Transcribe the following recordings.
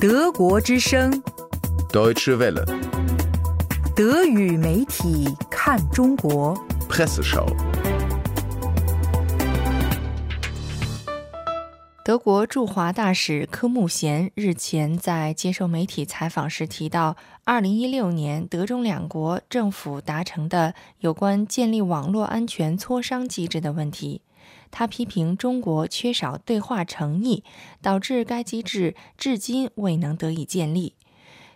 德国之声，Deutsche Welle, 德语媒体看中国。Presseschau. 德国驻华大使科穆贤日前在接受媒体采访时提到，2016年德中两国政府达成的有关建立网络安全磋商机制的问题。他批评中国缺少对话诚意，导致该机制至今未能得以建立。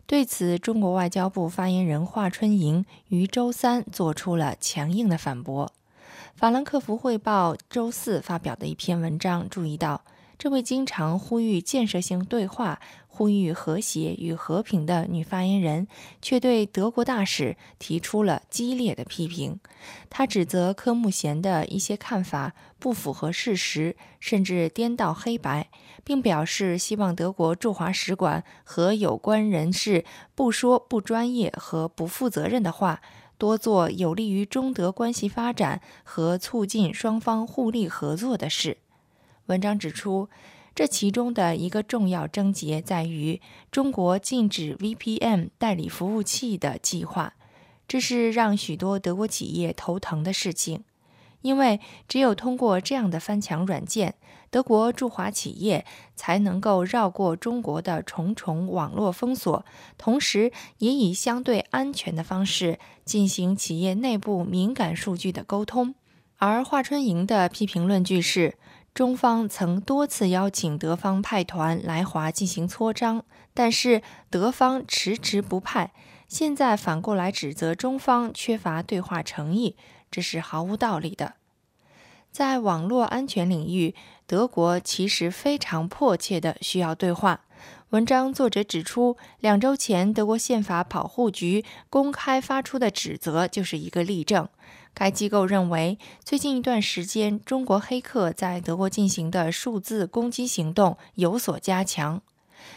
对此，中国外交部发言人华春莹于周三做出了强硬的反驳。法兰克福汇报周四发表的一篇文章注意到，这位经常呼吁建设性对话、呼吁和谐与和平的女发言人，却对德国大使提出了激烈的批评。她指责科穆贤的一些看法不符合事实，甚至颠倒黑白，并表示希望德国驻华使馆和有关人士不说不专业和不负责任的话。多做有利于中德关系发展和促进双方互利合作的事。文章指出，这其中的一个重要症结在于中国禁止 VPN 代理服务器的计划，这是让许多德国企业头疼的事情，因为只有通过这样的翻墙软件，德国驻华企业才能够绕过中国的重重网络封锁，同时也以相对安全的方式进行企业内部敏感数据的沟通。而华春莹的批评论据是。中方曾多次邀请德方派团来华进行磋商，但是德方迟迟不派。现在反过来指责中方缺乏对话诚意，这是毫无道理的。在网络安全领域，德国其实非常迫切的需要对话。文章作者指出，两周前德国宪法保护局公开发出的指责就是一个例证。该机构认为，最近一段时间，中国黑客在德国进行的数字攻击行动有所加强。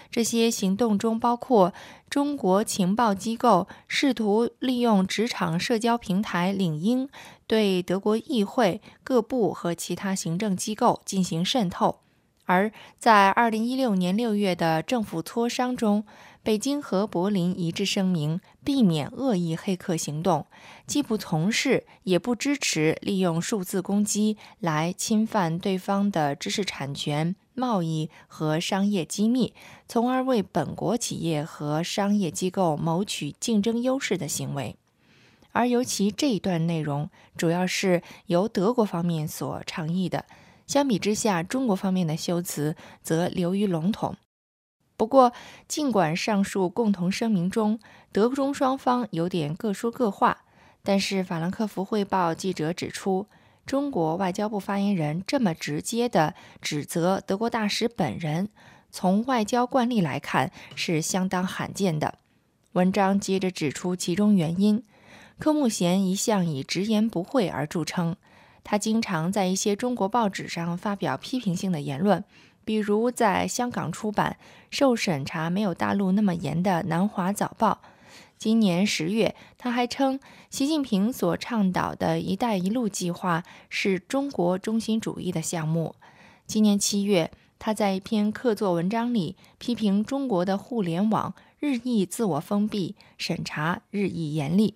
这些行动中包括中国情报机构试图利用职场社交平台领英对德国议会、各部和其他行政机构进行渗透。而在2016年6月的政府磋商中，北京和柏林一致声明，避免恶意黑客行动，既不从事也不支持利用数字攻击来侵犯对方的知识产权、贸易和商业机密，从而为本国企业和商业机构谋取竞争优势的行为。而尤其这一段内容，主要是由德国方面所倡议的。相比之下，中国方面的修辞则流于笼统。不过，尽管上述共同声明中德中双方有点各说各话，但是法兰克福汇报记者指出，中国外交部发言人这么直接地指责德国大使本人，从外交惯例来看是相当罕见的。文章接着指出其中原因：科穆贤一向以直言不讳而著称。他经常在一些中国报纸上发表批评性的言论，比如在香港出版、受审查没有大陆那么严的《南华早报》。今年十月，他还称习近平所倡导的一带一路计划是中国中心主义的项目。今年七月，他在一篇客座文章里批评中国的互联网日益自我封闭，审查日益严厉。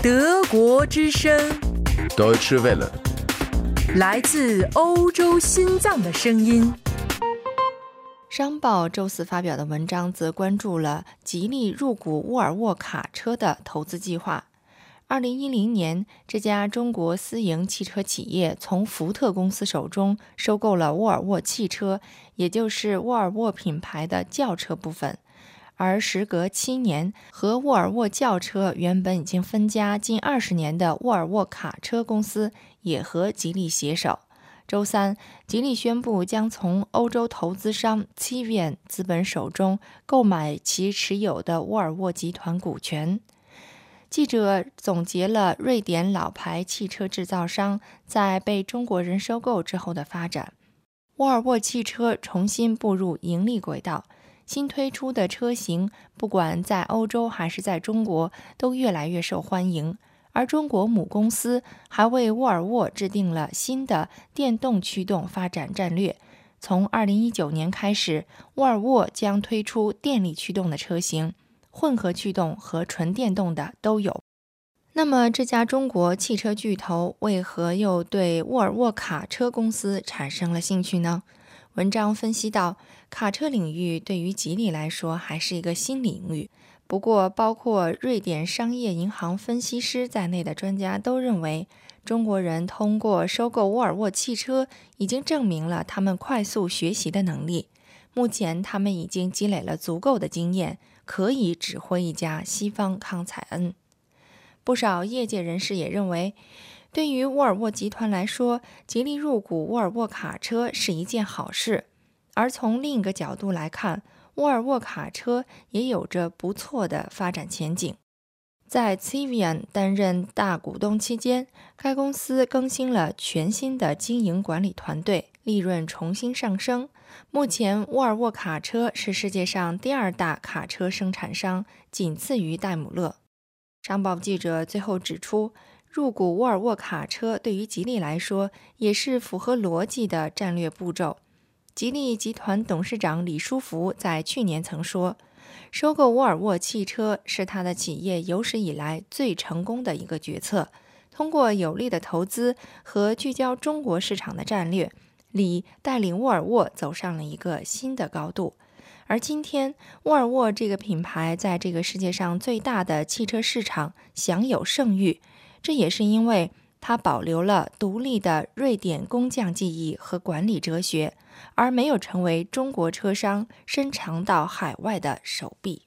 德国之声，Deutsche Welle, 来自欧洲心脏的声音。商报周四发表的文章则关注了吉利入股沃尔沃卡车的投资计划。二零一零年，这家中国私营汽车企业从福特公司手中收购了沃尔沃汽车，也就是沃尔沃品牌的轿车部分。而时隔七年，和沃尔沃轿车原本已经分家近二十年的沃尔沃卡车公司，也和吉利携手。周三，吉利宣布将从欧洲投资商 Civian 资本手中购买其持有的沃尔沃集团股权。记者总结了瑞典老牌汽车制造商在被中国人收购之后的发展。沃尔沃汽车重新步入盈利轨道。新推出的车型，不管在欧洲还是在中国，都越来越受欢迎。而中国母公司还为沃尔沃制定了新的电动驱动发展战略。从2019年开始，沃尔沃将推出电力驱动的车型，混合驱动和纯电动的都有。那么，这家中国汽车巨头为何又对沃尔沃卡车公司产生了兴趣呢？文章分析到，卡车领域对于吉利来说还是一个新领域。不过，包括瑞典商业银行分析师在内的专家都认为，中国人通过收购沃尔沃汽车，已经证明了他们快速学习的能力。目前，他们已经积累了足够的经验，可以指挥一家西方康采恩。不少业界人士也认为，对于沃尔沃集团来说，吉利入股沃尔沃卡车是一件好事。而从另一个角度来看，沃尔沃卡车也有着不错的发展前景。在 Civian 担任大股东期间，该公司更新了全新的经营管理团队，利润重新上升。目前，沃尔沃卡车是世界上第二大卡车生产商，仅次于戴姆勒。商报记者最后指出，入股沃尔沃卡车对于吉利来说也是符合逻辑的战略步骤。吉利集团董事长李书福在去年曾说：“收购沃尔沃汽车是他的企业有史以来最成功的一个决策。通过有力的投资和聚焦中国市场的战略，李带领沃尔沃走上了一个新的高度。而今天，沃尔沃这个品牌在这个世界上最大的汽车市场享有盛誉，这也是因为。”它保留了独立的瑞典工匠技艺和管理哲学，而没有成为中国车商伸长到海外的手臂。